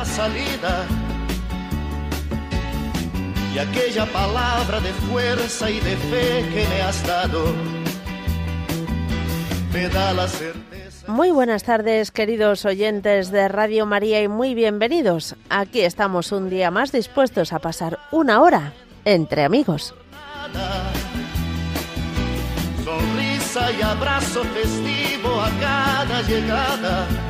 la salida. Y aquella palabra de fuerza y de fe que me has dado me da la certeza. Muy buenas tardes, queridos oyentes de Radio María, y muy bienvenidos. Aquí estamos un día más dispuestos a pasar una hora entre amigos. Sonrisa y abrazo festivo a cada llegada.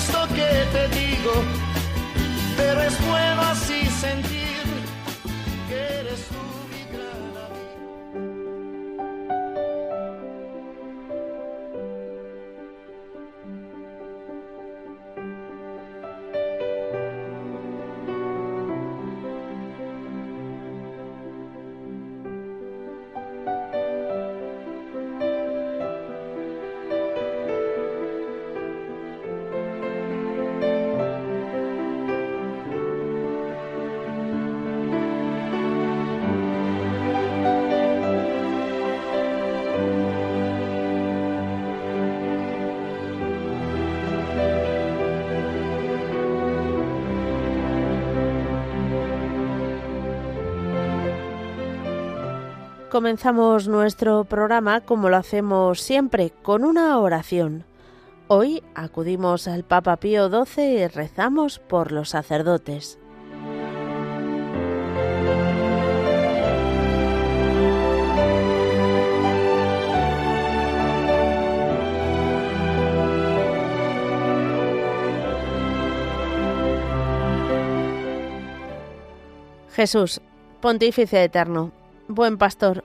esto que te digo, pero es bueno así sentir Comenzamos nuestro programa como lo hacemos siempre, con una oración. Hoy acudimos al Papa Pío XII y rezamos por los sacerdotes. Jesús, Pontífice Eterno, Buen Pastor,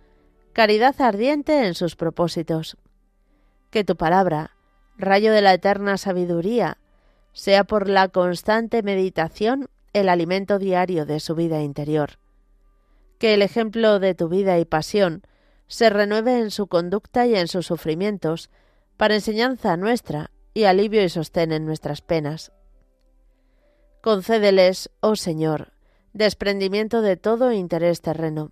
caridad ardiente en sus propósitos. Que tu palabra, rayo de la eterna sabiduría, sea por la constante meditación el alimento diario de su vida interior. Que el ejemplo de tu vida y pasión se renueve en su conducta y en sus sufrimientos, para enseñanza nuestra y alivio y sostén en nuestras penas. Concédeles, oh Señor, desprendimiento de todo interés terreno,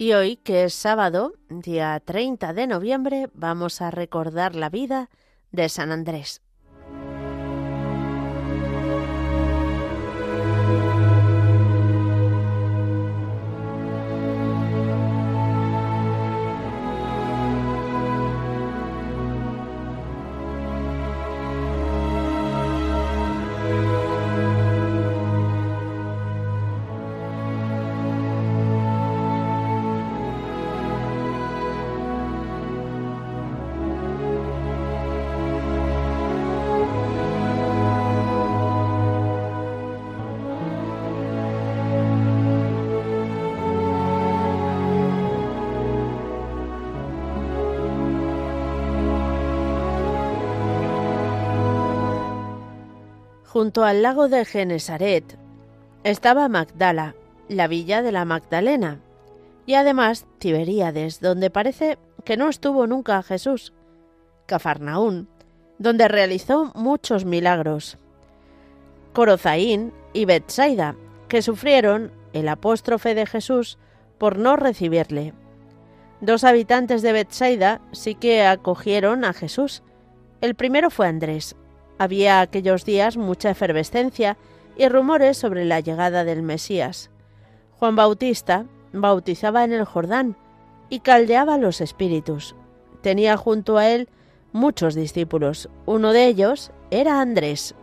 Y hoy, que es sábado, día 30 de noviembre, vamos a recordar la vida de San Andrés. Junto al lago de Genesaret estaba Magdala, la villa de la Magdalena, y además Tiberíades, donde parece que no estuvo nunca Jesús, Cafarnaún, donde realizó muchos milagros, Corozaín y Betsaida, que sufrieron el apóstrofe de Jesús por no recibirle. Dos habitantes de Betsaida sí que acogieron a Jesús. El primero fue Andrés, había aquellos días mucha efervescencia y rumores sobre la llegada del Mesías. Juan Bautista bautizaba en el Jordán y caldeaba los espíritus. Tenía junto a él muchos discípulos. Uno de ellos era Andrés.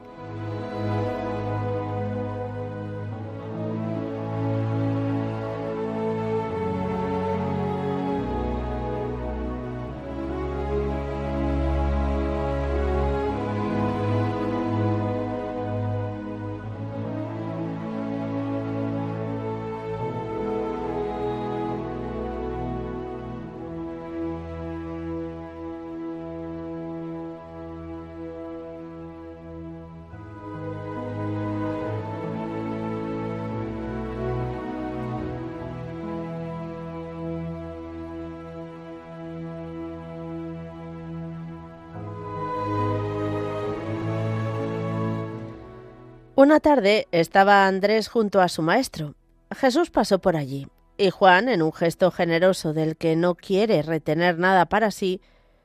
Una tarde estaba Andrés junto a su maestro. Jesús pasó por allí, y Juan, en un gesto generoso del que no quiere retener nada para sí,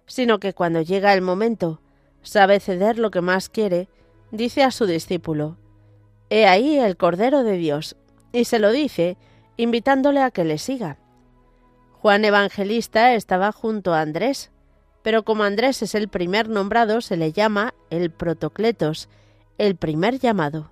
sino que cuando llega el momento sabe ceder lo que más quiere, dice a su discípulo, He ahí el Cordero de Dios, y se lo dice, invitándole a que le siga. Juan Evangelista estaba junto a Andrés, pero como Andrés es el primer nombrado, se le llama el Protocletos, el primer llamado.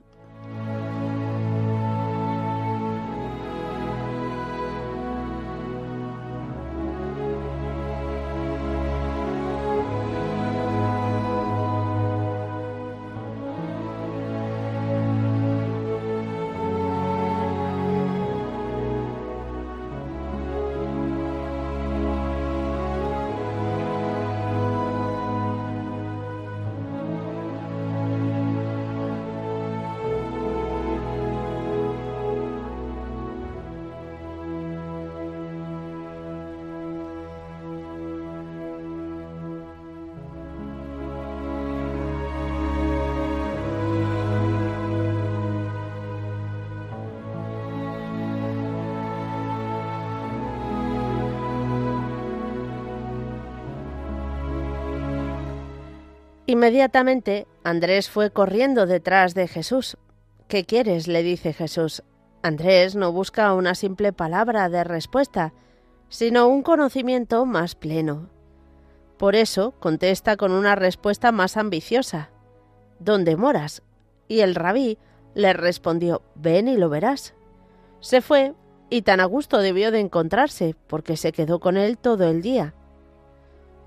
Inmediatamente Andrés fue corriendo detrás de Jesús. ¿Qué quieres? le dice Jesús. Andrés no busca una simple palabra de respuesta, sino un conocimiento más pleno. Por eso contesta con una respuesta más ambiciosa. ¿Dónde moras? Y el rabí le respondió, ven y lo verás. Se fue y tan a gusto debió de encontrarse, porque se quedó con él todo el día.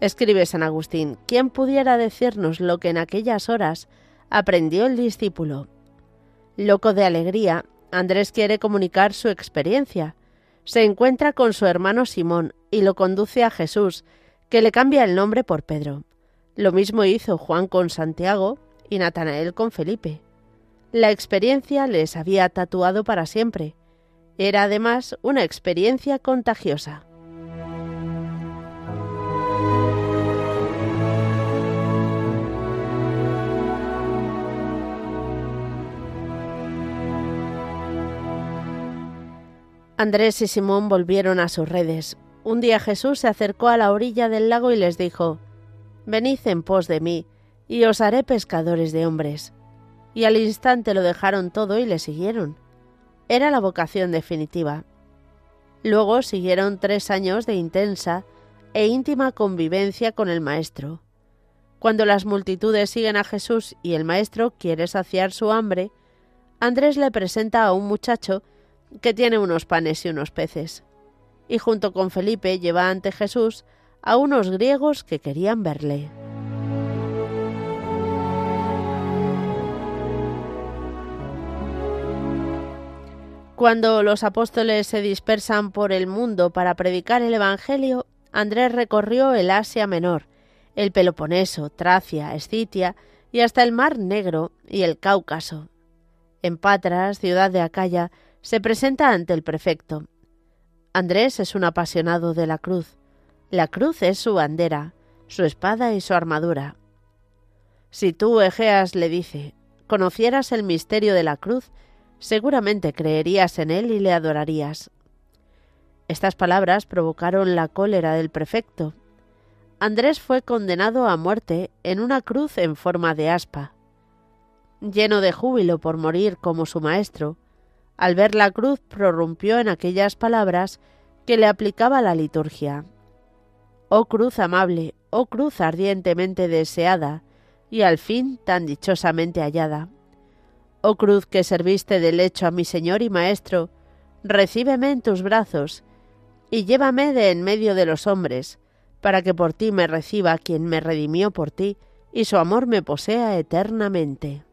Escribe San Agustín, ¿quién pudiera decirnos lo que en aquellas horas aprendió el discípulo? Loco de alegría, Andrés quiere comunicar su experiencia. Se encuentra con su hermano Simón y lo conduce a Jesús, que le cambia el nombre por Pedro. Lo mismo hizo Juan con Santiago y Natanael con Felipe. La experiencia les había tatuado para siempre. Era además una experiencia contagiosa. Andrés y Simón volvieron a sus redes. Un día Jesús se acercó a la orilla del lago y les dijo, Venid en pos de mí, y os haré pescadores de hombres. Y al instante lo dejaron todo y le siguieron. Era la vocación definitiva. Luego siguieron tres años de intensa e íntima convivencia con el Maestro. Cuando las multitudes siguen a Jesús y el Maestro quiere saciar su hambre, Andrés le presenta a un muchacho que tiene unos panes y unos peces, y junto con Felipe lleva ante Jesús a unos griegos que querían verle. Cuando los apóstoles se dispersan por el mundo para predicar el Evangelio, Andrés recorrió el Asia Menor, el Peloponeso, Tracia, Escitia y hasta el Mar Negro y el Cáucaso. En Patras, ciudad de Acaya, se presenta ante el prefecto. Andrés es un apasionado de la cruz. La cruz es su bandera, su espada y su armadura. Si tú, Egeas, le dice, conocieras el misterio de la cruz, seguramente creerías en él y le adorarías. Estas palabras provocaron la cólera del prefecto. Andrés fue condenado a muerte en una cruz en forma de aspa. Lleno de júbilo por morir como su maestro, al ver la cruz prorrumpió en aquellas palabras que le aplicaba la liturgia. Oh cruz amable, oh cruz ardientemente deseada, y al fin tan dichosamente hallada. Oh cruz que serviste de lecho a mi Señor y Maestro, recíbeme en tus brazos, y llévame de en medio de los hombres, para que por ti me reciba quien me redimió por ti, y su amor me posea eternamente.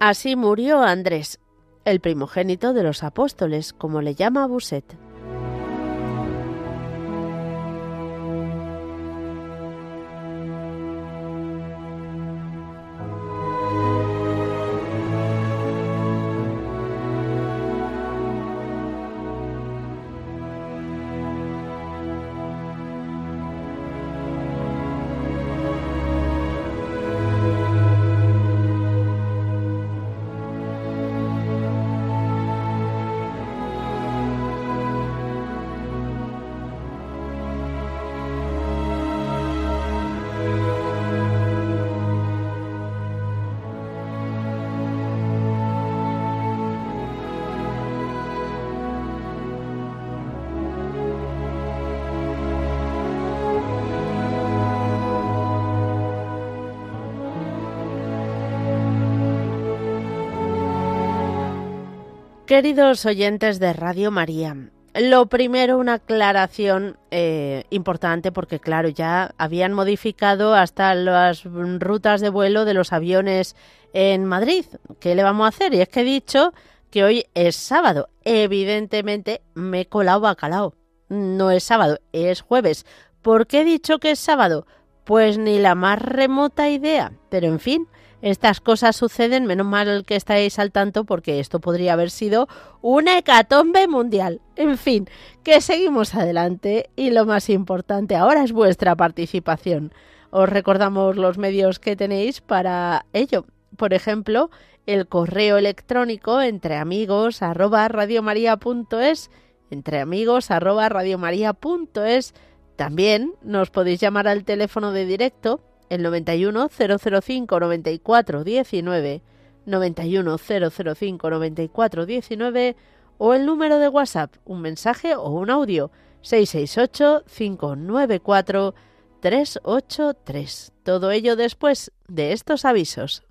Así murió Andrés, el primogénito de los apóstoles, como le llama Buset. Queridos oyentes de Radio María, lo primero, una aclaración eh, importante porque, claro, ya habían modificado hasta las rutas de vuelo de los aviones en Madrid. ¿Qué le vamos a hacer? Y es que he dicho que hoy es sábado. Evidentemente me he colado bacalao. No es sábado, es jueves. ¿Por qué he dicho que es sábado? Pues ni la más remota idea. Pero en fin, estas cosas suceden, menos mal que estáis al tanto porque esto podría haber sido una hecatombe mundial. En fin, que seguimos adelante y lo más importante ahora es vuestra participación. Os recordamos los medios que tenéis para ello. Por ejemplo, el correo electrónico entre amigos arroba entre amigos arroba. También nos podéis llamar al teléfono de directo el 91 005 94 19, 91 005 94 19 o el número de WhatsApp, un mensaje o un audio 668 594 383. Todo ello después de estos avisos.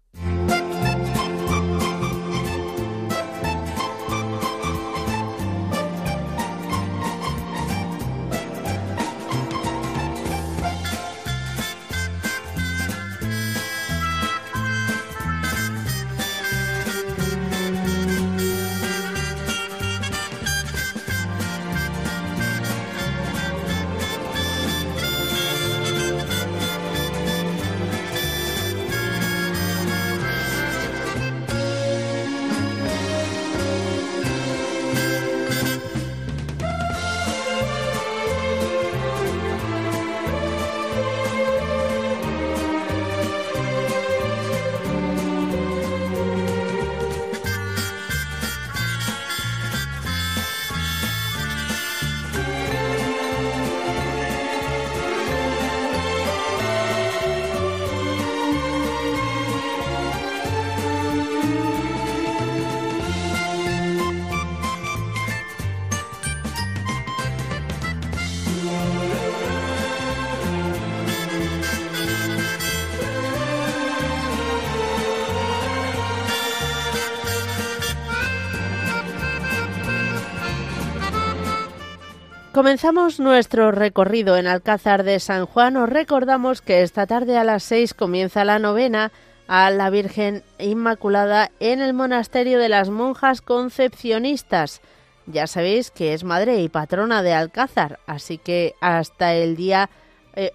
Comenzamos nuestro recorrido en Alcázar de San Juan. Os recordamos que esta tarde a las seis comienza la novena a la Virgen Inmaculada en el monasterio de las monjas concepcionistas. Ya sabéis que es madre y patrona de Alcázar, así que hasta el día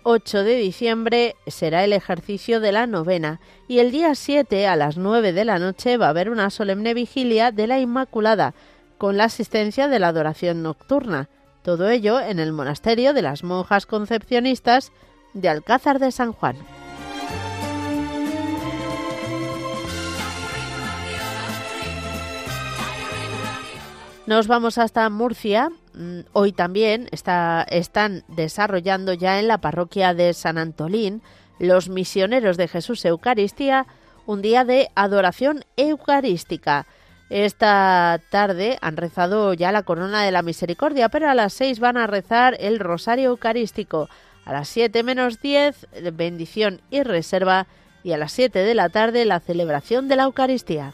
8 eh, de diciembre será el ejercicio de la novena y el día 7 a las 9 de la noche va a haber una solemne vigilia de la Inmaculada con la asistencia de la adoración nocturna. Todo ello en el monasterio de las monjas concepcionistas de Alcázar de San Juan. Nos vamos hasta Murcia. Mm, hoy también está, están desarrollando ya en la parroquia de San Antolín los misioneros de Jesús Eucaristía un día de adoración eucarística. Esta tarde han rezado ya la corona de la misericordia, pero a las seis van a rezar el rosario eucarístico. A las siete menos diez, bendición y reserva. Y a las siete de la tarde, la celebración de la Eucaristía.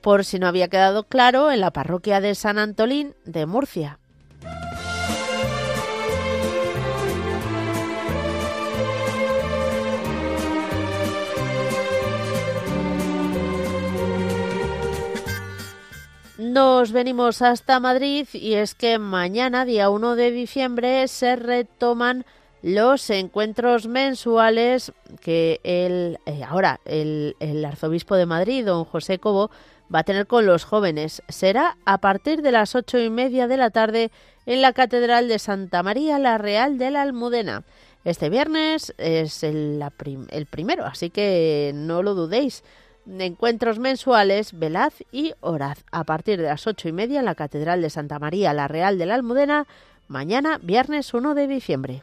Por si no había quedado claro, en la parroquia de San Antolín de Murcia. Nos venimos hasta Madrid y es que mañana, día 1 de diciembre, se retoman los encuentros mensuales que el, eh, ahora el, arzobispo de Madrid, don José Cobo, va a tener con los jóvenes. Será a partir de las ocho y media de la tarde en la Catedral de Santa María la Real de la Almudena. Este viernes es el, el primero, así que no lo dudéis encuentros mensuales, velad y orad. A partir de las ocho y media en la Catedral de Santa María la Real de la Almudena, mañana viernes 1 de diciembre.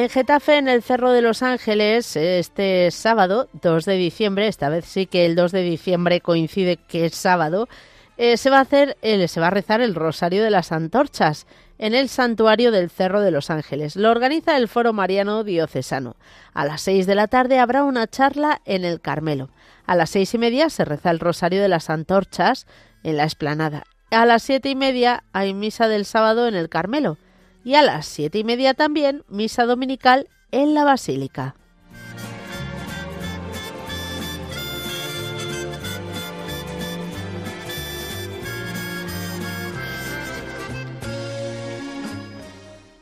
En Getafe, en el Cerro de los Ángeles, este sábado, 2 de diciembre, esta vez sí que el 2 de diciembre coincide que es sábado, eh, se va a hacer, se va a rezar el Rosario de las Antorchas en el santuario del Cerro de los Ángeles. Lo organiza el Foro Mariano Diocesano. A las 6 de la tarde habrá una charla en el Carmelo. A las seis y media se reza el Rosario de las Antorchas en la explanada. A las siete y media hay misa del sábado en el Carmelo y a las siete y media también misa dominical en la Basílica.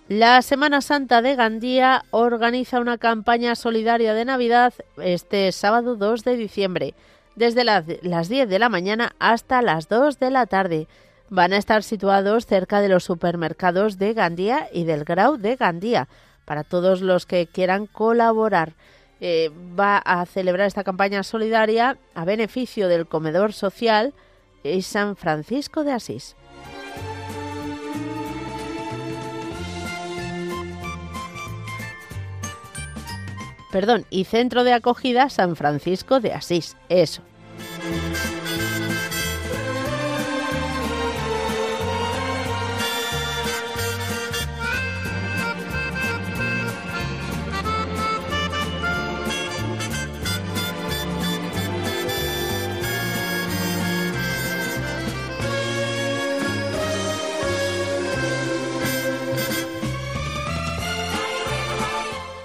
La Semana Santa de Gandía organiza una campaña solidaria de Navidad este sábado 2 de diciembre, desde las 10 de la mañana hasta las 2 de la tarde van a estar situados cerca de los supermercados de Gandía y del Grau de Gandía, para todos los que quieran colaborar. Eh, va a celebrar esta campaña solidaria a beneficio del comedor social y San Francisco de Asís. Perdón, y Centro de Acogida San Francisco de Asís. Eso.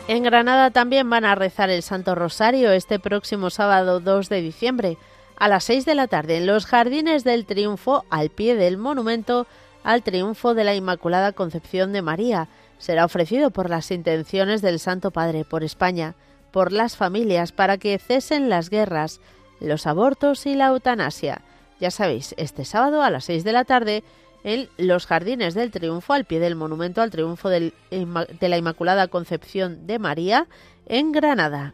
En Granada también van a rezar el Santo Rosario este próximo sábado 2 de diciembre a las 6 de la tarde en los Jardines del Triunfo al pie del monumento al triunfo de la Inmaculada Concepción de María. Será ofrecido por las intenciones del Santo Padre, por España, por las familias, para que cesen las guerras, los abortos y la eutanasia. Ya sabéis, este sábado a las 6 de la tarde en los Jardines del Triunfo, al pie del monumento al triunfo de la Inmaculada Concepción de María, en Granada.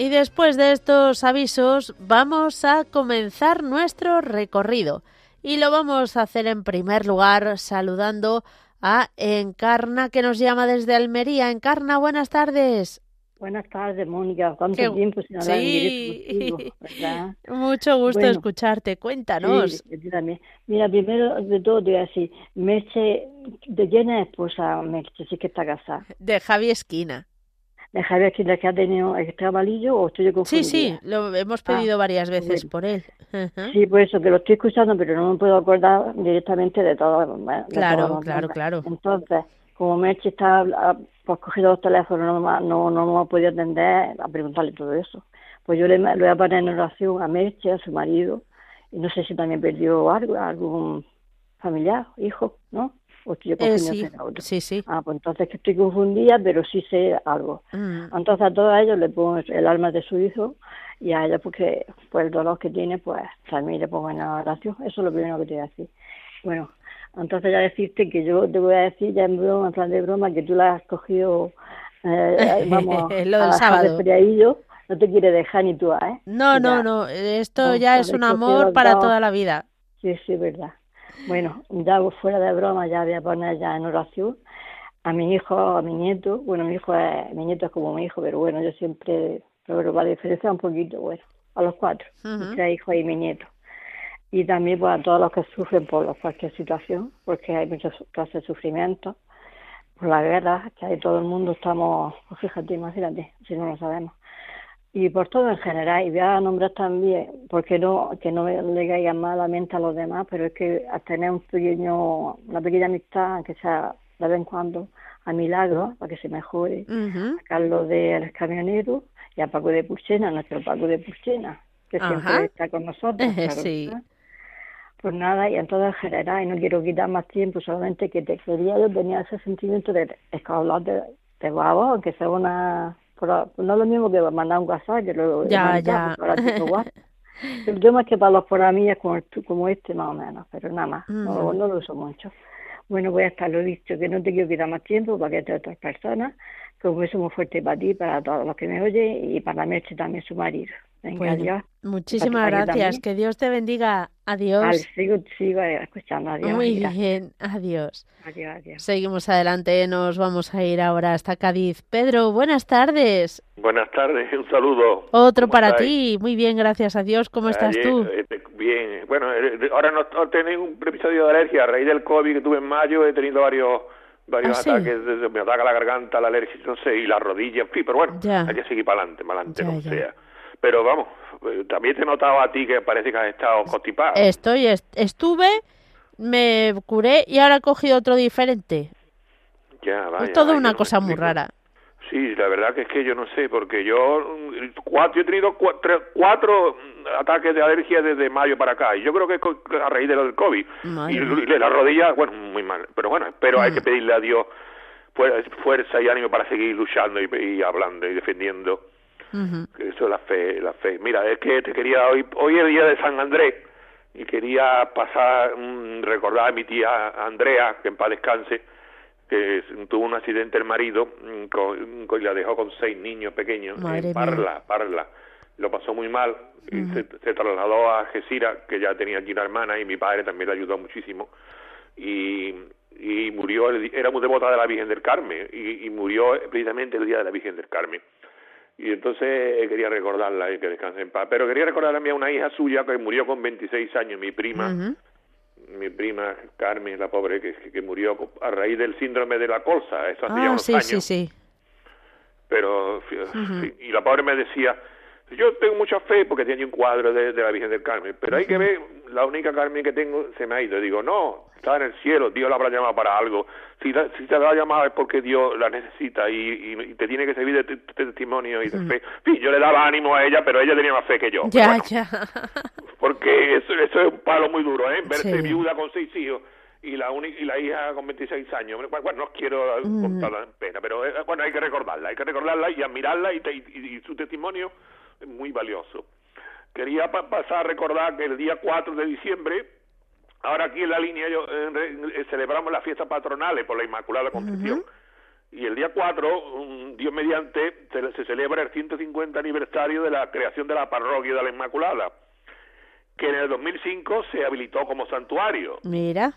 Y después de estos avisos vamos a comenzar nuestro recorrido. Y lo vamos a hacer en primer lugar saludando a Encarna que nos llama desde Almería. Encarna, buenas tardes. Buenas tardes, Mónica. ¿Cuánto tiempo sin hablar sí. Mucho gusto escucharte. Cuéntanos. Mira, primero de todo te voy a decir, Merche, ¿de quién es esposa Merche? Sí que está casada. De Javi Esquina. De Javi Esquina, que ha tenido el trabalillo o estoy yo Sí, sí, lo hemos pedido ah, varias veces por él. Sí, por eso, que lo estoy escuchando, pero no me puedo acordar directamente de todo. claro, claro, claro. Entonces, como Merche está pues cogido los teléfonos, no, no, no me ha podido atender a preguntarle todo eso. Pues yo le, le voy a poner en oración a Merche, a su marido, y no sé si también perdió algo, algún familiar, hijo, ¿no? O estoy yo eh, sí, sí, sí. Ah, pues entonces que estoy confundida, pero sí sé algo. Mm. Entonces a todos ellos le pongo el alma de su hijo y a ella porque pues el dolor que tiene, pues también le pongo en oración. Eso es lo primero que te voy a decir. Bueno, entonces ya decirte que yo te voy a decir ya en broma, en plan de broma, que tú la has cogido, eh, vamos, Lo del sábado. no te quiere dejar ni tú, ¿eh? No, no, no, esto ya es un amor para toda la vida. Sí, sí, verdad. Bueno, ya fuera de broma, ya voy a poner ya en oración a mi hijo, a mi nieto. Bueno, mi hijo es, mi nieto es como mi hijo, pero bueno, yo siempre, pero va a diferenciar un poquito, bueno, a los cuatro, uh tres hijos y mi nieto y también pues, a todos los que sufren por cualquier situación, porque hay muchas clases de sufrimiento, por la guerra, que hay todo el mundo estamos, pues fíjate, imagínate, si no lo sabemos. Y por todo en general, y voy a nombrar también, porque no, que no le caigan malamente a los demás, pero es que a tener un pequeño, una pequeña amistad, aunque sea de vez en cuando, a Milagro, para que se mejore, a Carlos de Camionero y a Paco de Puchena, nuestro Paco de Puchena, que siempre está con nosotros. sí. Pues nada, y en todo en general, y no quiero quitar más tiempo, solamente que te quería, yo tenía ese sentimiento de escalar de, de aunque sea una... no es lo mismo que mandar un WhatsApp, que lo ya, ya. El tema es que para los es como, como este más o menos, pero nada más, no, no lo uso mucho. Bueno, voy a estar lo dicho, que no te quiero quitar más tiempo para que te otras personas, que un beso muy fuerte para ti, para todos los que me oyen y para Merche también su marido. Venga, Muchísimas gracias. Que Dios te bendiga. Adiós. sigo, sigo escuchando. Adiós. Muy bien. Adiós. Adiós, adiós. Seguimos adelante. Nos vamos a ir ahora hasta Cádiz. Pedro, buenas tardes. Buenas tardes. Un saludo. Otro para ti. Muy bien, gracias a Dios. ¿Cómo estás tú? Eh, bien. Bueno, eh, ahora no, tengo un episodio de alergia. A raíz del COVID que tuve en mayo he tenido varios varios ¿Ah, ataques, me ataca la garganta, la alergia, no sé, y la rodilla, en fin, pero bueno, hay que seguir para adelante, para adelante, como sea. Pero vamos, eh, también te he notado a ti que parece que has estado constipado. Estoy, estuve, me curé y ahora he cogido otro diferente. Ya, vaya, es toda una cosa muy rara. Sí, la verdad que es que yo no sé, porque yo, cuatro, he tenido cuatro, ataques de alergia desde mayo para acá, y yo creo que es a raíz de lo del COVID. y, la rodilla, bueno, muy mal, pero bueno, pero hay mm. que pedirle a Dios fuerza y ánimo para seguir luchando y hablando y defendiendo eso es la fe, la fe. Mira, es que te quería hoy, hoy es el día de San Andrés y quería pasar, recordar a mi tía Andrea, que en paz descanse, que tuvo un accidente el marido mm, con, y la dejó con seis niños pequeños en Parla, Parla. Lo pasó muy mal y se, trasladó a Gesira, que ya tenía aquí una hermana y mi padre también le ayudó muchísimo. Y, y murió, era muy devota de la Virgen del Carmen y, y murió precisamente el día de la Virgen del Carmen y entonces eh, quería recordarla y que descanse en paz. Pero quería recordar a una hija suya que murió con 26 años, mi prima, mi prima Carmen, la pobre, que, que, murió a raíz del síndrome de la colza, eso hace ya ah, unos sí, años. Sí, sí. Pero, y la pobre me decía, yo tengo mucha fe porque tiene un cuadro de, la Virgen del Carmen, pero hay que ver, la única Carmen que tengo se me ha ido. Digo, no, está en el cielo, Dios la habrá llamado para algo. Si, si te la ha llamado es porque Dios la necesita y, te tiene que servir de, testimonio y de fe. Sí, yo le daba ánimo a ella, pero ella tenía más fe que yo. Ya, ya. Porque eso, eso, es un palo muy duro, ¿eh? Verse viuda con seis hijos y la y la hija con 26 años. Bueno, no quiero contarla en pena, pero eh, bueno, hay que recordarla, hay que recordarla y admirarla y, y su testimonio muy valioso. Quería pasar a recordar que el día 4 de diciembre, ahora aquí en la línea yo, eh, celebramos las fiestas patronales por la Inmaculada Concepción. y el día 4, Dios mediante, se, celebra el 150 aniversario de la creación de la parroquia de la Inmaculada, que en el 2005 se habilitó como santuario. Mira.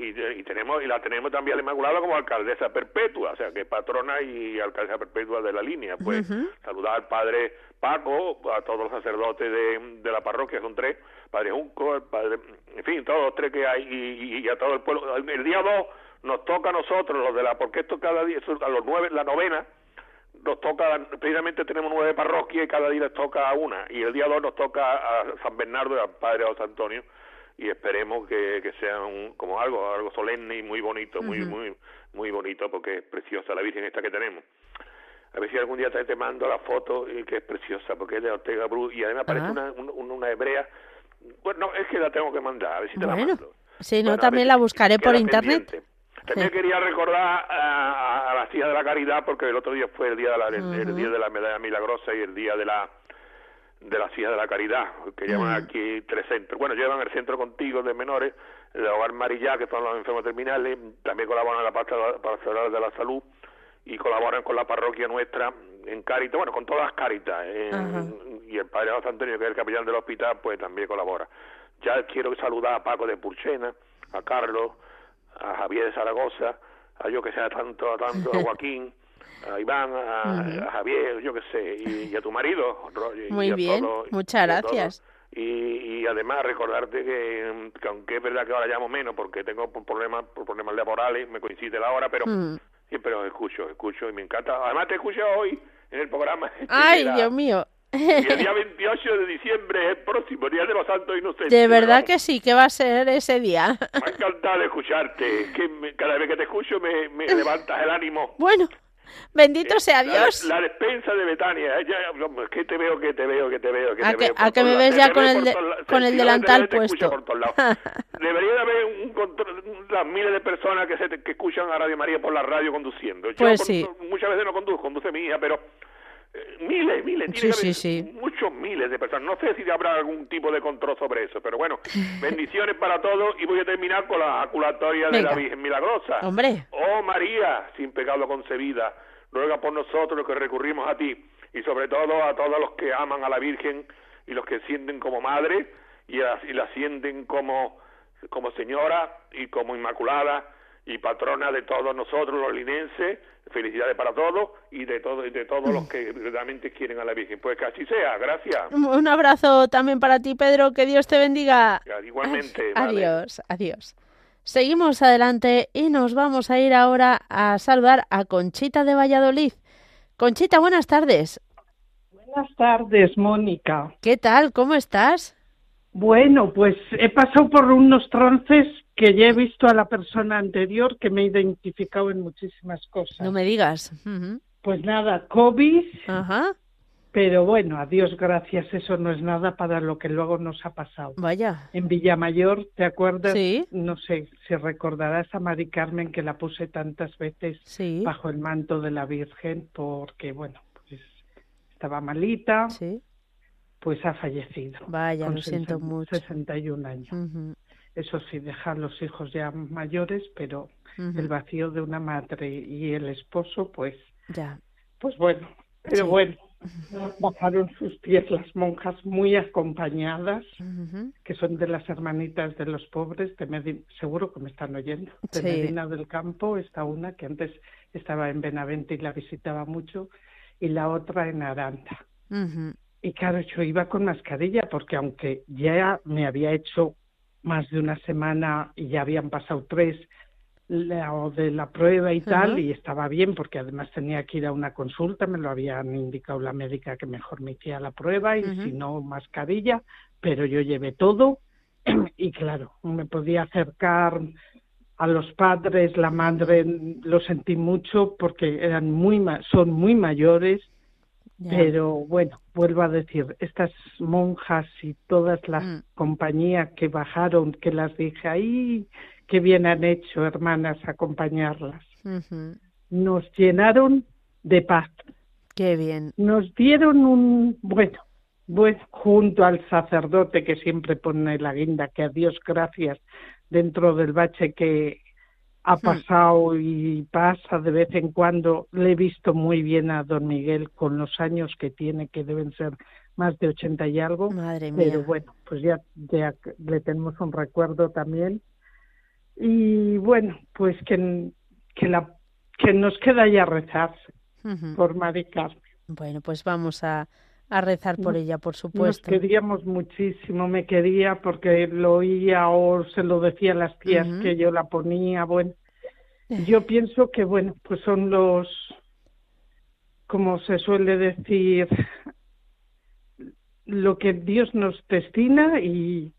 Y, tenemos y la tenemos también a la Inmaculada como alcaldesa perpetua, o sea, que patrona y alcaldesa perpetua de la línea. Pues saludar al padre Paco, a todos los sacerdotes de, de la parroquia, son tres, padre Junco, el padre, en fin, todos los tres que hay, y, y a todo el pueblo. El día 2 nos toca a nosotros, los de la, porque esto cada día, a los nueve, la novena, nos toca, precisamente tenemos nueve parroquias y cada día les toca a una, y el día dos nos toca a San Bernardo y al Padre José Antonio, y esperemos que, que sea un, como algo, algo solemne y muy bonito, muy, muy, muy bonito, porque es preciosa la Virgen esta que tenemos. A ver si algún día te, mando la foto, y que es preciosa, porque es de Ortega Bru, y además parece una, una, hebrea, bueno, es que la tengo que mandar, a ver si te la mando. Si no, también la buscaré por internet. También quería recordar a, a, las hijas de la caridad porque el otro día fue el día de la, el, día de la medalla milagrosa y el día de la de las hijas de la caridad que llevan aquí tres centros. Bueno llevan el centro contigo de menores el hogar Marillá que son los enfermos terminales también colaboran en la pastoral de la salud y colaboran con la parroquia nuestra en Caritas, bueno, con todas las Caritas, y el padre José Antonio, que es el capellán del hospital, pues también colabora. Ya quiero saludar a Paco de Purchena, a Carlos, a Javier de Zaragoza, a yo que sea tanto, a tanto a Joaquín, a Iván, a, Javier, yo que sé, y, a tu marido, Muy bien, muchas gracias. Y, y, además recordarte que, aunque es verdad que ahora llamo menos porque tengo problemas por problemas laborales, me coincide la hora, pero mm. siempre los escucho, escucho y me encanta. Además te escucho hoy en el programa. Ay, Dios mío. Y el día 28 de diciembre es el próximo, Día de los Santos Inocentes. De verdad que sí, que va a ser ese día. Me ha encantado escucharte, que cada vez que te escucho me, me levantas el ánimo. Bueno, bendito eh, sea Dios. La, despensa de Betania, ya, es que te veo, que te veo, que te veo, que a te que, veo. A que me ves ya con el, con el delantal puesto. Debería haber un control, las miles de personas que, se, que escuchan a Radio María por la radio conduciendo. Yo pues sí. muchas veces no conduzco, conduce mi hija, pero miles, miles, tiene muchos miles de personas. No sé si habrá algún tipo de control sobre eso, pero bueno, bendiciones para todos y voy a terminar con la aculatoria de la Virgen Milagrosa. Hombre. Oh María, sin pecado concebida, ruega por nosotros que recurrimos a ti y sobre todo a todos los que aman a la Virgen y los que sienten como madre y, y la sienten como, como señora y como inmaculada y patrona de todos nosotros los linenses. Felicidades para todos y de, todo, y de todos los que realmente quieren a la Virgen. Pues que así sea, gracias. Un abrazo también para ti, Pedro, que Dios te bendiga. Igualmente. Adiós, adiós. Seguimos adelante y nos vamos a ir ahora a saludar a Conchita de Valladolid. Conchita, buenas tardes. Buenas tardes, Mónica. ¿Qué tal? ¿Cómo estás? Bueno, pues he pasado por unos trances que ya he visto a la persona anterior que me he identificado en muchísimas cosas. No me digas. Pues nada, COVID. Ajá. Pero bueno, a Dios gracias, eso no es nada para lo que luego nos ha pasado. Vaya. En Villamayor, ¿te acuerdas? Sí. No sé, si recordarás a Mari Carmen que la puse tantas veces bajo el manto de la Virgen porque, bueno, pues estaba malita. Sí. Pues ha fallecido. Vaya, lo siento mucho. 61 años eso sí, dejar los hijos ya mayores, pero el vacío de una madre y el esposo, pues, ya. pues bueno, pero bueno, bajaron sus pies las monjas muy acompañadas, que son de las hermanitas de los pobres, de Medina, seguro que me están oyendo, de Medina del Campo, está una que antes estaba en Benavente y la visitaba mucho, y la otra en Aranda. Y claro, yo iba con mascarilla porque aunque ya me había hecho más de una semana y ya habían pasado tres la, de la prueba y tal, y estaba bien porque además tenía que ir a una consulta, me lo habían indicado la médica que mejor me hiciera la prueba y si no mascarilla, pero yo llevé todo y claro, me podía acercar a los padres, la madre lo sentí mucho porque eran muy son muy mayores pero bueno, vuelvo a decir, estas monjas y todas las mm. compañías que bajaron, que las dije, ahí, qué bien han hecho, hermanas, acompañarlas. Nos llenaron de paz. Qué bien. Nos dieron un, bueno, bueno, junto al sacerdote que siempre pone la guinda, que a Dios gracias, dentro del bache que ha hmm. pasado y pasa de vez en cuando. Le he visto muy bien a don Miguel con los años que tiene, que deben ser más de ochenta y algo. Madre mía. Pero bueno, pues ya, ya le tenemos un recuerdo también. Y bueno, pues que, que, la, que nos queda ya rezarse por Mari Bueno, pues vamos a, a rezar por ella, por supuesto. Nos queríamos muchísimo, me quería porque lo oía o se lo decía a las tías que yo la ponía, bueno. Yo pienso que, bueno, pues son los, como se suele decir, lo que Dios nos destina y...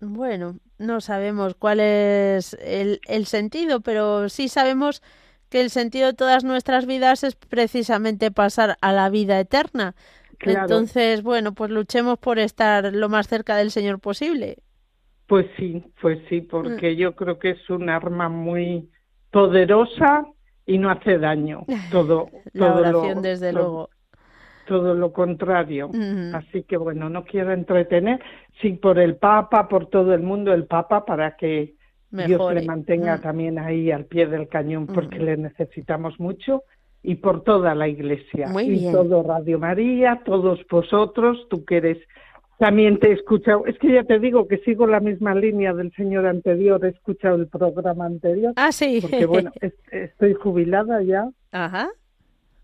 Bueno, no sabemos cuál es el, el sentido, pero sí sabemos que el sentido de todas nuestras vidas es precisamente pasar a la vida eterna. Entonces, bueno, pues luchemos por estar lo más cerca del Señor posible. Pues sí, pues sí, porque mm. yo creo que es un arma muy poderosa y no hace daño. Todo, La oración, desde luego. Todo lo contrario. Así que bueno, no quiero entretener, sí por el Papa, por todo el mundo, el Papa, para que Dios le mantenga mm. también ahí al pie del cañón, porque le necesitamos mucho y por toda la iglesia y todo Radio María, todos vosotros, tú que eres también te he escuchado, es que ya te digo que sigo la misma línea del señor anterior, he escuchado el programa anterior. Ah, sí. Porque bueno, estoy jubilada ya. Ajá.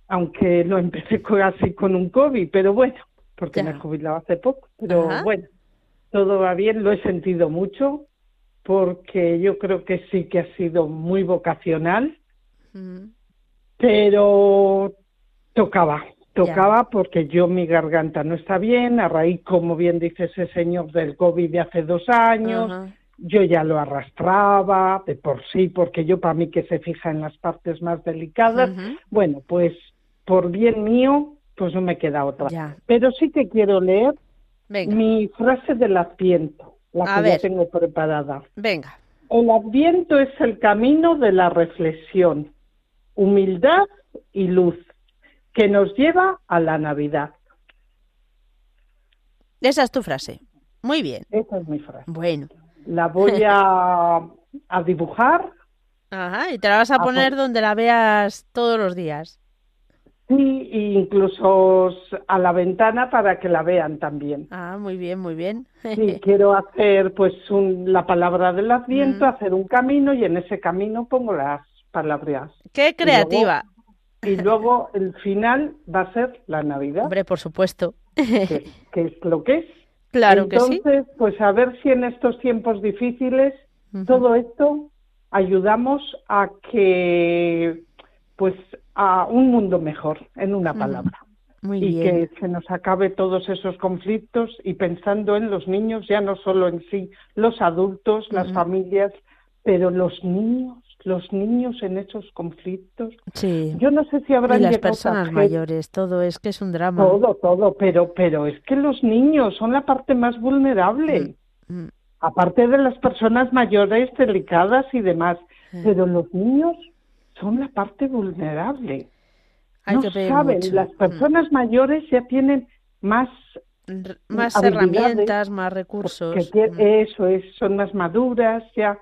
Aunque lo empecé casi con un COVID, pero bueno, porque me he jubilado hace poco, pero bueno, todo va bien, lo he sentido mucho, porque yo creo que sí que ha sido muy vocacional pero tocaba, tocaba porque yo mi garganta no está bien, a raíz, como bien dice ese señor del COVID de hace dos años, yo ya lo arrastraba de por sí, porque yo para mí que se fija en las partes más delicadas, bueno, pues por bien mío, pues no me queda otra. Pero sí que quiero leer mi frase del Adviento, la que ya tengo preparada. Venga. El Adviento es el camino de la reflexión humildad y luz, que nos lleva a la Navidad. Esa es tu frase. Muy bien. Esa es mi frase. Bueno. La voy a, a dibujar. Ajá, y te la vas a, poner donde la veas todos los días. Sí, incluso a la ventana para que la vean también. Ah, muy bien, muy bien. Sí, quiero hacer pues la palabra del Adviento, hacer un camino y en ese camino pongo las palabras. ¡Qué creativa! Y luego, el final va a ser la Navidad. Hombre, por supuesto. Que, es lo que es. Claro que sí. Entonces, pues a ver si en estos tiempos difíciles todo esto ayudamos a que, pues, a un mundo mejor, en una palabra. Muy y que se nos acabe todos esos conflictos y pensando en los niños, ya no solo en sí, los adultos, las familias, pero los niños los niños en esos conflictos. Sí. Yo no sé si habrá y las personas mayores, todo es que es un drama. Todo, todo, pero, pero es que los niños son la parte más vulnerable. Mm, mm. Aparte de las personas mayores, delicadas y demás, pero los niños son la parte vulnerable. no saben, las mm. personas mayores ya tienen más más herramientas, más recursos. eso es, son más maduras, ya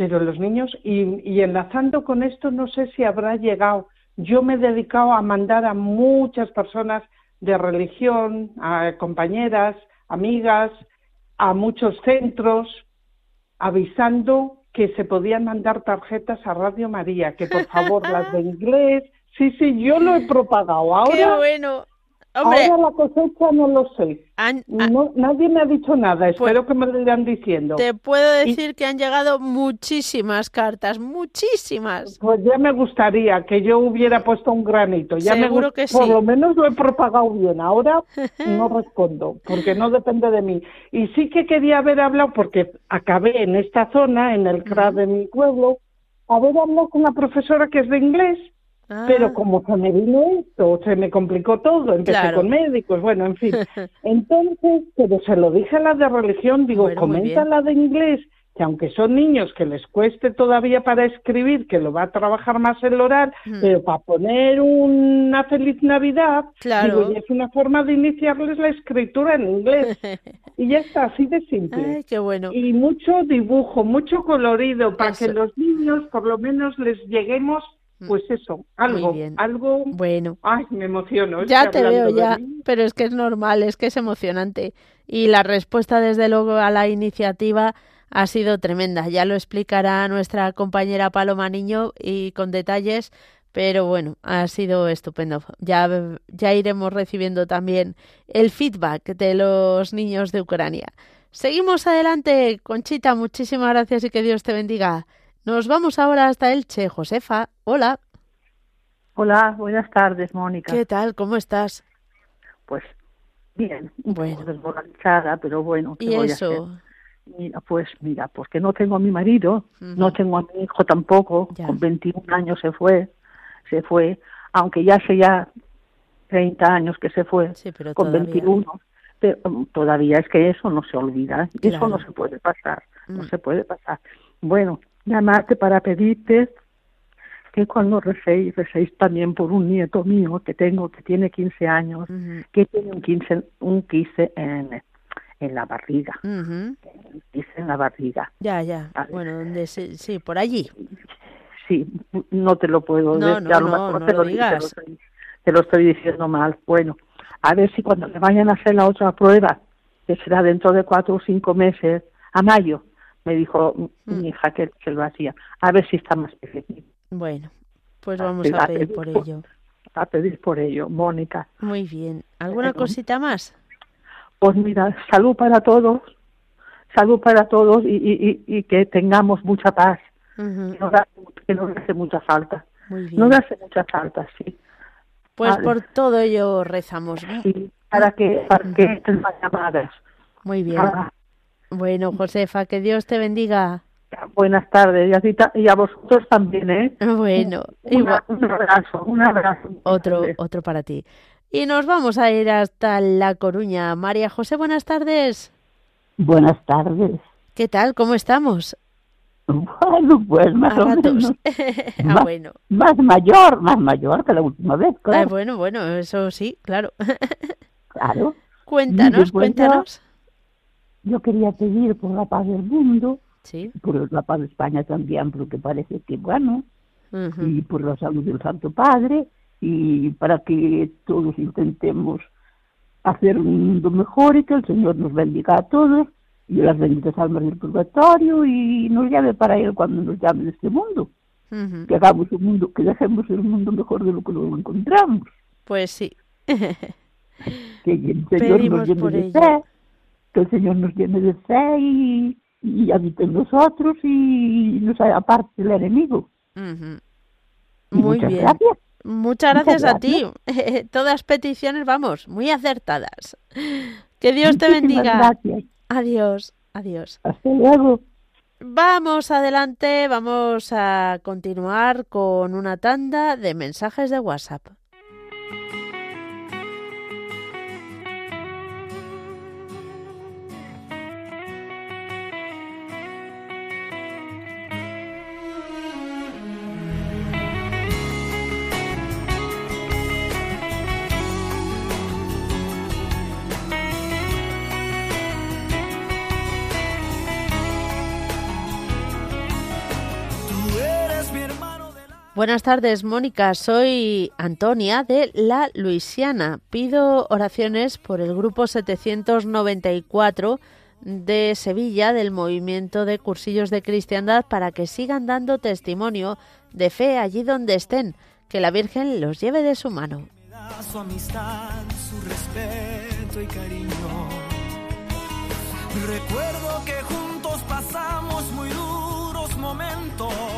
pero los niños, y, enlazando con esto, no sé si habrá llegado. Yo me he dedicado a mandar a muchas personas de religión, a compañeras, amigas, a muchos centros, avisando que se podían mandar tarjetas a Radio María, que por favor las de inglés. Sí, sí, yo lo he propagado. Ahora, Qué bueno. Ahora la cosecha no lo sé. no, nadie me ha dicho nada, pues espero que me lo irán diciendo. Te puedo decir que han llegado muchísimas cartas, muchísimas. Pues ya me gustaría que yo hubiera puesto un granito. Ya Seguro que sí. Por lo menos lo he propagado bien. Ahora no respondo, porque no depende de mí. Y sí que quería haber hablado, porque acabé en esta zona, en el CRA de mi pueblo, haber hablado con una profesora que es de inglés pero ah. como se me vino esto, se me complicó todo, empecé con médicos, bueno, en fin. Entonces, pero se lo dije a la de religión, digo, comenta la de inglés, que aunque son niños que les cueste todavía para escribir, que lo va a trabajar más el oral, pero para poner una feliz Navidad, claro. es una forma de iniciarles la escritura en inglés. y ya está, así de simple. Ay, qué bueno. Y mucho dibujo, mucho colorido, para que los niños por lo menos les lleguemos. Pues eso, algo, algo. Bueno. Ay, me emociono. Ya te veo ya, pero es que es normal, es que es emocionante. Y la respuesta, desde luego, a la iniciativa ha sido tremenda. Ya lo explicará nuestra compañera Paloma Niño y con detalles, pero bueno, ha sido estupendo. Ya, ya iremos recibiendo también el feedback de los niños de Ucrania. Seguimos adelante, Conchita, muchísimas gracias y que Dios te bendiga. Nos vamos ahora hasta Elche. Josefa, hola. Hola, buenas tardes, Mónica. ¿Qué tal? ¿Cómo estás? Pues bien, bueno. desmoralizada, pero bueno. ¿Y eso? Mira, pues mira, porque no tengo a mi marido, no tengo a mi hijo tampoco, con 21 años se fue, se fue, aunque ya hace ya 30 años que se fue, con 21, pero um, todavía es que eso no se olvida, eso no se puede pasar, no mm. se puede pasar. Bueno, llamarte para pedirte que cuando recéis, recéis también por un nieto mío que tengo, que tiene 15 años, que tiene un 15, un 15 en en la barriga. Dice en la barriga. Ya, ya. Bueno, donde sí, por allí. Sí, no te lo puedo decir. No, no, no, te lo, digas. Te lo, estoy, diciendo mal. Bueno, a ver si cuando le vayan a hacer la otra prueba, que será dentro de cuatro o cinco meses, a mayo, me dijo mi mm. hija que, que, lo hacía. A ver si está más pequeño. Bueno, pues vamos a, pedir, por, ello. A pedir por ello, Mónica. Muy bien. ¿Alguna cosita más? Pues mira, salud para todos, salud para todos y, y, que tengamos mucha paz, que, nos hace mucha falta. Muy bien. Nos hace mucha falta, sí. Pues por todo ello rezamos. Sí, para que, para que estén más llamadas. Muy bien. Bueno, Josefa, que Dios te bendiga. Buenas tardes y a, y a vosotros también, ¿eh? Bueno, un abrazo, un abrazo. Otro, otro para ti. Y nos vamos a ir hasta La Coruña. María José, buenas tardes. Buenas tardes. ¿Qué tal? ¿Cómo estamos? Bueno, pues más o menos. ah, más, bueno. Más mayor, más mayor que la última vez, ah, claro. bueno, bueno, eso sí, claro. claro. Cuéntanos, cuéntanos. Yo, quería pedir por la paz del mundo, sí. por la paz de España también, porque parece que bueno, y por la salud del Santo Padre, y para que todos intentemos hacer un mundo mejor y que el Señor nos bendiga a todos y las benditas almas del purgatorio y nos llame para Él cuando nos llame de este mundo. Que hagamos un mundo, que dejemos el mundo mejor de lo que lo encontramos. Pues sí. que el Señor nos llene de fe, que el Señor nos llene de fe y, y habite en nosotros y nos aparte el enemigo. Muy muchas bien. Gracias. Muchas gracias, a ti. Todas peticiones, vamos, muy acertadas. Que Dios te bendiga. Gracias. Adiós, adiós. Hasta luego. Vamos adelante, vamos a continuar con una tanda de mensajes de WhatsApp. Buenas tardes, Mónica. Soy Antonia de La Luisiana. Pido oraciones por el grupo 794 de Sevilla del movimiento de cursillos de cristiandad para que sigan dando testimonio de fe allí donde estén. Que la Virgen los lleve de su mano. Su amistad, su respeto y cariño. Recuerdo que juntos pasamos muy duros momentos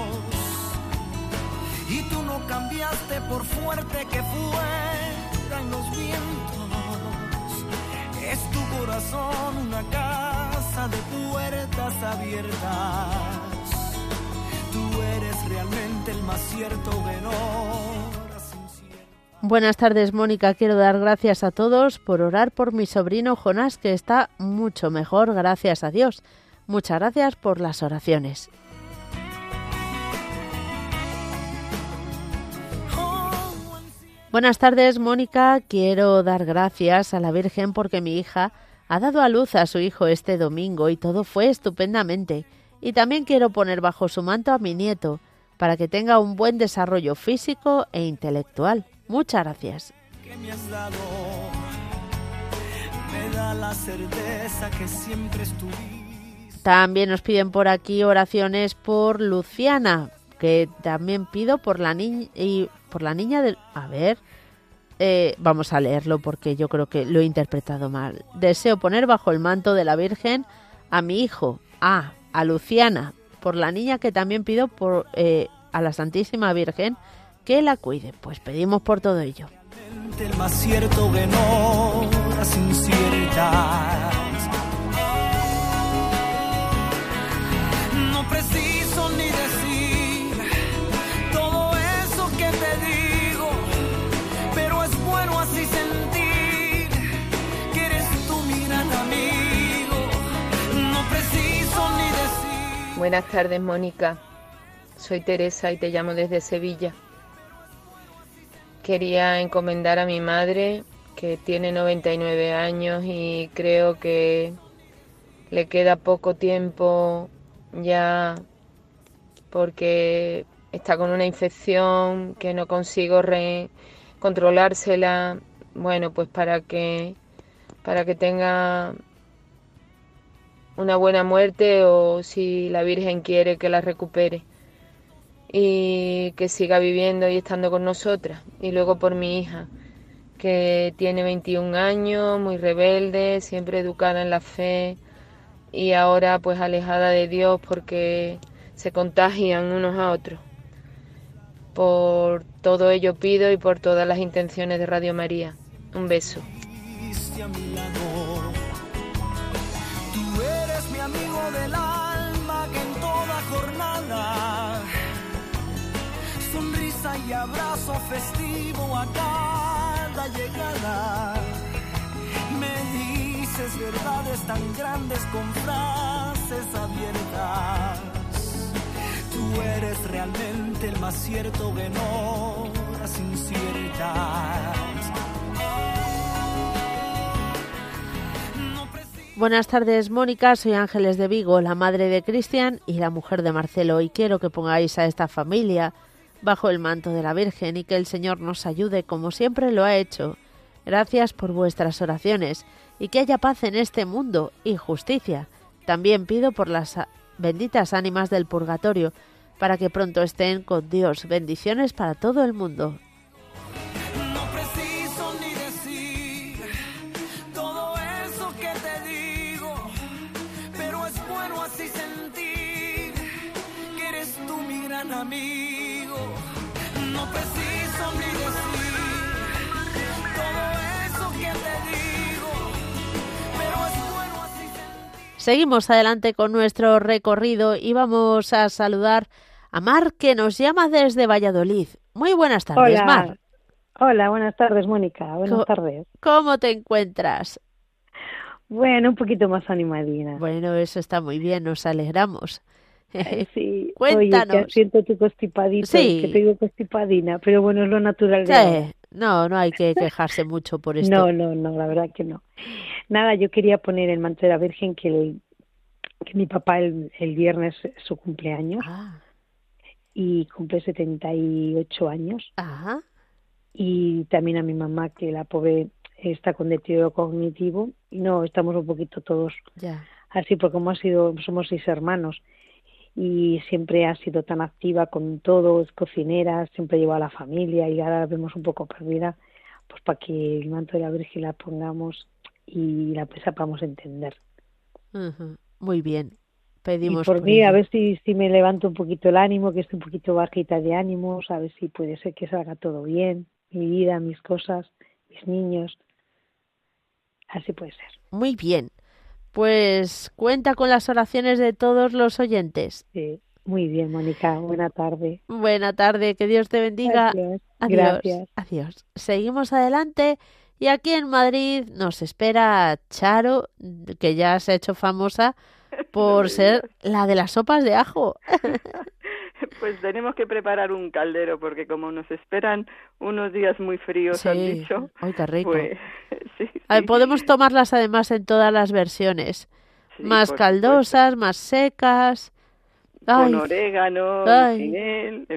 cambiaste por fuerte que fueran los vientos. Es tu corazón una casa de puertas abiertas. Tú eres realmente el más cierto venor. Buenas tardes, Mónica. Quiero dar gracias a todos por orar por mi sobrino Jonás, que está mucho mejor, gracias a Dios. Muchas gracias por las oraciones. Buenas tardes, Mónica. Quiero dar gracias a la Virgen porque mi hija ha dado a luz a su hijo este domingo y todo fue estupendamente. Y también quiero poner bajo su manto a mi nieto para que tenga un buen desarrollo físico e intelectual. Muchas gracias. También nos piden por aquí oraciones por Luciana, que también pido por la niña y por la niña del... A ver, eh, vamos a leerlo porque yo creo que lo he interpretado mal. Deseo poner bajo el manto de la Virgen a mi hijo, a, a Luciana, por la niña que también pido por eh, a la Santísima Virgen que la cuide. Pues pedimos por todo ello. Buenas tardes, Mónica. Soy Teresa y te llamo desde Sevilla. Quería encomendar a mi madre, que tiene 99 años y creo que le queda poco tiempo ya porque está con una infección que no consigo controlársela. Bueno, pues para que para que tenga una buena muerte o si la Virgen quiere que la recupere y que siga viviendo y estando con nosotras. Y luego por mi hija, que tiene 21 años, muy rebelde, siempre educada en la fe y ahora pues alejada de Dios porque se contagian unos a otros. Por todo ello pido y por todas las intenciones de Radio María. Un beso. Del alma que en toda jornada, sonrisa y abrazo festivo a cada llegada, me dices verdades tan grandes con frases abiertas. Tú eres realmente el más cierto que no las inciertas. Buenas tardes, Mónica. Soy Ángeles de Vigo, la madre de Cristian y la mujer de Marcelo, y quiero que pongáis a esta familia bajo el manto de la Virgen y que el Señor nos ayude como siempre lo ha hecho. Gracias por vuestras oraciones y que haya paz en este mundo y justicia. También pido por las benditas ánimas del purgatorio para que pronto estén con Dios. Bendiciones para todo el mundo. Seguimos adelante con nuestro recorrido y vamos a saludar a Mar que nos llama desde Valladolid. Muy buenas tardes, Hola. Mar. Hola, buenas tardes, Mónica. Buenas tardes. ¿Cómo te encuentras? Bueno, un poquito más animadina. Bueno, eso está muy bien, nos alegramos. Sí, Cuéntanos. Oye, que siento tu constipadito, Sí. que tengo constipadina, pero bueno, es lo natural de Sí. No, no hay que quejarse mucho por esto. No, no, no, la verdad que no. Nada, yo quería poner el manto de la Virgen que, el, que mi papá el, el viernes es su cumpleaños Ah, y cumple 78 años. ajá, Y también a mi mamá que la pobre está con deterioro cognitivo y no, estamos un poquito todos ya. así porque como ha sido, somos seis hermanos y siempre ha sido tan activa con todo, es cocinera, siempre lleva a la familia y ahora la vemos un poco perdida, pues para que el manto de la Virgen la pongamos y la sepamos entender. Ujú, Muy bien. Y Pedimos por por mí, a ver si, si me levanto un poquito el ánimo, que estoy un poquito bajita de ánimos, a ver si puede ser que salga todo bien, mi vida, mis cosas, mis niños. Así puede ser. Muy bien. Pues cuenta con las oraciones de todos los oyentes. Sí. Muy bien, Mónica. Buena tarde. Buena tarde, que Dios te bendiga. Adiós. Adiós. Gracias. Adiós. Seguimos adelante y aquí en Madrid nos espera Charo, que ya se ha hecho famosa por ser la de las sopas de ajo. pues tenemos que preparar un caldero porque como nos esperan unos días muy fríos, han dicho. Ay, qué rico. Pues, podemos tomarlas además en todas las versiones. más caldosas, más secas. con orégano,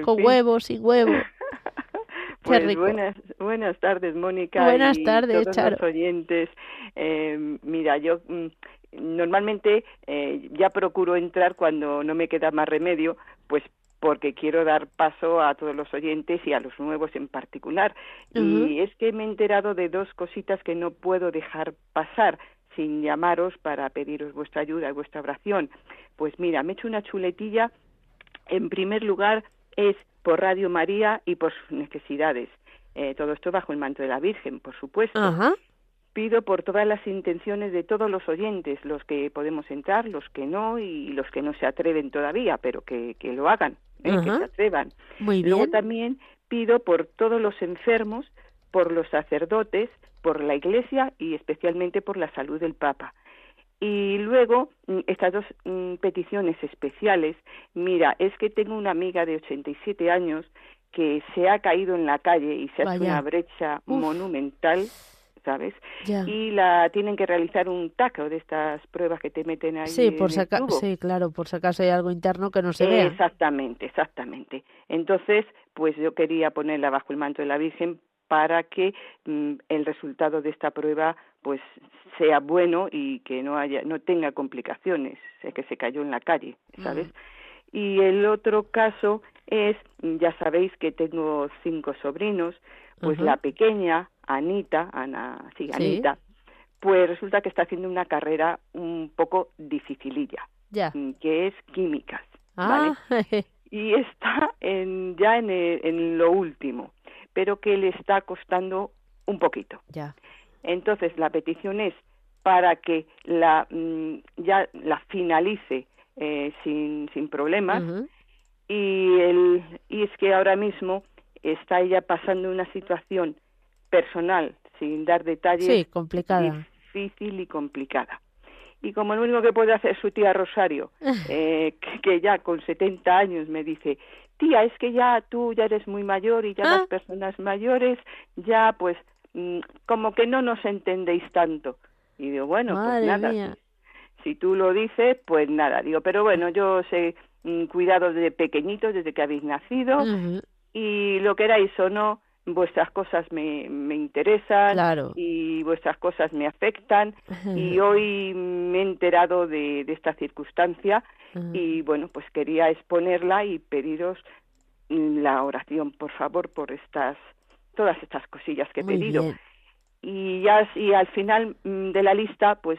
con huevos, sin huevo. Pues buenas, buenas tardes, Mónica. Buenas tardes, todos los oyentes. Eh, mira, yo mm, normalmente eh, ya procuro entrar cuando no me queda más remedio, pues porque quiero dar paso a todos los oyentes y a los nuevos en particular. Y es que me he enterado de dos cositas que no puedo dejar pasar sin llamaros para pediros vuestra ayuda y vuestra oración. Pues mira, me he hecho una chuletilla. En primer lugar, es por Radio María y por sus necesidades. Eh, todo esto bajo el manto de la Virgen, por supuesto. Pido por todas las intenciones de todos los oyentes, los que podemos entrar, los que no y los que no se atreven todavía, pero que, que lo hagan, ¿eh? que se atrevan. Muy bien. Luego también pido por todos los enfermos, por los sacerdotes, por la Iglesia y especialmente por la salud del Papa. Y luego, mm, estas dos mm, peticiones especiales, mira, es que tengo una amiga de 87 años que se ha caído en la calle y se ha hecho una brecha monumental, ¿sabes? Y la tienen que realizar un taco de estas pruebas que te meten ahí. Sí, por sí, claro, por si acaso hay algo interno que no se vea. Exactamente, exactamente. Entonces, pues yo quería ponerla bajo el manto de la Virgen para que mm, el resultado de esta prueba pues sea bueno y que no haya no tenga complicaciones es que se cayó en la calle sabes y el otro caso es ya sabéis que tengo cinco sobrinos pues la pequeña Anita Ana sí Anita pues resulta que está haciendo una carrera un poco dificililla mm, que es químicas ¿vale? Ah. y está en ya en, en lo último pero que le está costando un poquito. Ya. Entonces, la petición es para que la mm, ya la finalice eh, sin, sin problemas y el y es que ahora mismo está ella pasando una situación personal sin dar detalles sí, complicada. difícil y complicada y como lo único que puede hacer su tía Rosario eh, que, ya con 70 años me dice tía, es que ya tú ya eres muy mayor y ya las ah. personas mayores ya pues mm, como que no nos entendéis tanto. Y digo, bueno, pues nada, si, tú lo dices, pues nada, digo, pero bueno, yo os he mm, cuidado desde pequeñitos, desde que habéis nacido, y lo queráis o no, vuestras cosas me, me interesan y vuestras cosas me afectan. Y hoy me he enterado de, de esta circunstancia y bueno, pues quería exponerla y pediros la oración, por favor, por estas todas estas cosillas que he pedido. Y ya y al final mm, de la lista, pues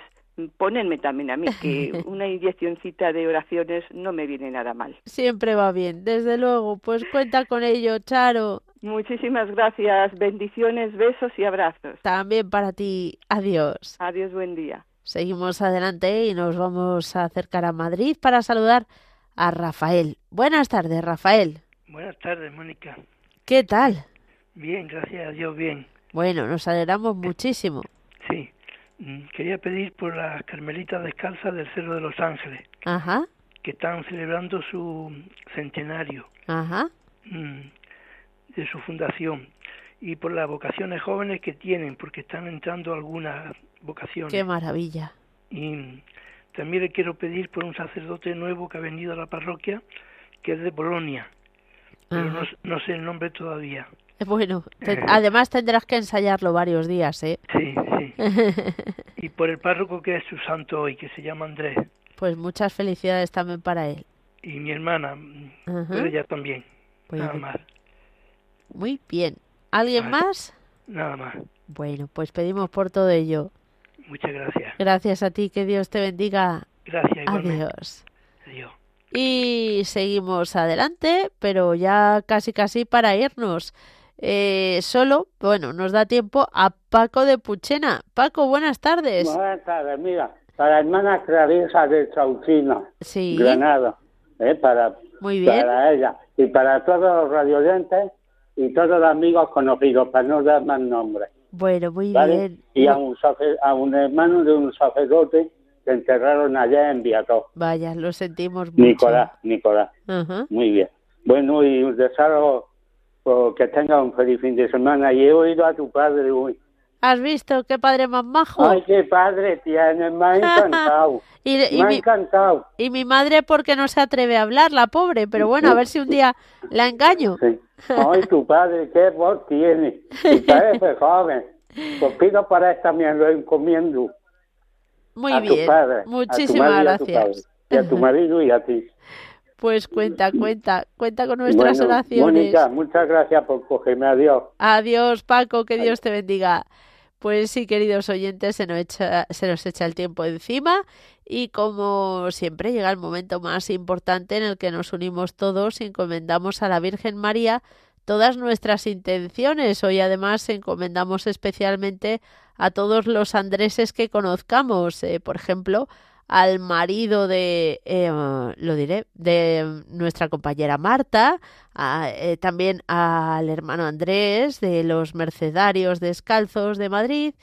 ponenme también a mí que una inyeccióncita de oraciones no me viene nada mal. Siempre va bien, desde luego. Pues cuenta con ello, Charo. Muchísimas gracias. Bendiciones, besos y abrazos. También para ti. Adiós. Adiós, buen día. Seguimos adelante y nos vamos a acercar a Madrid para saludar a Rafael. Buenas tardes, Rafael. Buenas tardes, Mónica. ¿Qué tal? Bien, gracias a Dios, bien. Bueno, nos alegramos muchísimo. Mm, quería pedir por las Carmelitas Descalzas del Cerro de los Ángeles. Ajá. Que están celebrando su centenario. Ajá. Mm, de su fundación. Y por las vocaciones jóvenes que tienen, porque están entrando algunas vocaciones. Qué maravilla. Y también le quiero pedir por un sacerdote nuevo que ha venido a la parroquia, que es de Polonia, pero no, sé el nombre todavía. Bueno, además tendrás que ensayarlo varios días, ¿eh? Sí, sí. y por el párroco que es su santo hoy, que se llama Andrés. Pues muchas felicidades también para él. Y mi hermana, ella también. Nada más. Muy bien. ¿Alguien más? Nada más. Bueno, pues pedimos por todo ello. Muchas gracias. Gracias a ti, que Dios te bendiga. Gracias. Adiós. Adiós. Y seguimos adelante, pero ya casi casi para irnos. Eh, solo, bueno, nos da tiempo a Paco de Puchena. Paco, buenas tardes. Buenas tardes, mira, para hermana Clarisa de Chaucina, sí. Granada, eh, para, Muy bien. para ella y para todos los radioyentes y todos los amigos conocidos, para no dar más nombres. Bueno, muy bien. Y a un, a un hermano de un sacerdote te enterraron allá en Viató. Vaya, lo sentimos mucho. Nicolás, Nicolás. Muy bien. Bueno, y un deseo pues, que tenga un feliz fin de semana. Y he oído a tu padre hoy. ¿Has visto qué padre más majo? Ay, qué padre tiene, me ha encantado. y, me ha encantado. Y mi madre porque no se atreve a hablar, la pobre, pero bueno, a ver si un día la engaño. Ay, tu padre, qué voz tiene. Y parece joven. Pues pido para esta también lo encomiendo. Muy bien. Muchísimas gracias. Y a tu marido y a ti. Pues cuenta, cuenta, cuenta con nuestras oraciones. muchas gracias por cogerme. Adiós. Adiós, Paco, que Dios te bendiga. Pues sí, queridos oyentes, se nos, echa, se nos echa el tiempo encima y como siempre llega el momento más importante en el que nos unimos todos y encomendamos a la Virgen María todas nuestras intenciones. Hoy además encomendamos especialmente a todos los andreses que conozcamos, eh, por ejemplo, al marido de, eh, lo diré, de nuestra compañera Marta, eh, también al hermano Andrés de los Mercedarios Descalzos de Madrid,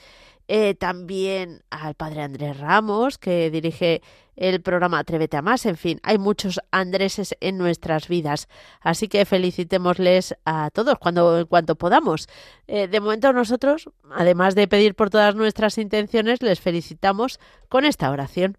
eh, también al padre Andrés Ramos, que dirige el programa Atrévete a Más. En fin, hay muchos Andréses en nuestras vidas. Así que felicitémosles a todos cuando, en cuanto podamos. de momento nosotros, además de pedir por todas nuestras intenciones, les felicitamos con esta oración.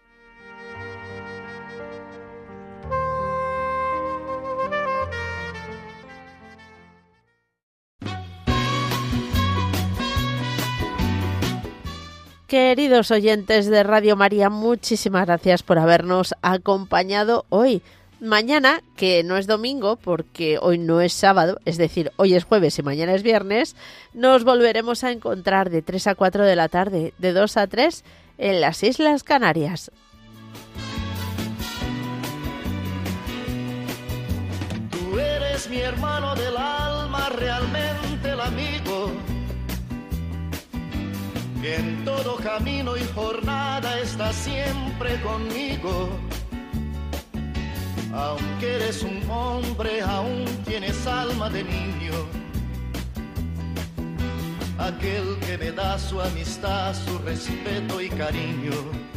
Queridos oyentes de Radio María, muchísimas gracias por habernos acompañado hoy. Mañana, que no es domingo, porque hoy no es sábado, es decir, hoy es jueves y mañana es viernes, nos volveremos a encontrar de 3 a 4 de la tarde, de 2 a 3, en las Islas Canarias. Tú eres mi hermano del alma, realmente el amigo en todo camino y jornada está siempre conmigo. Aunque eres un hombre, aún tienes alma de niño. Aquel que me da su amistad, su respeto y cariño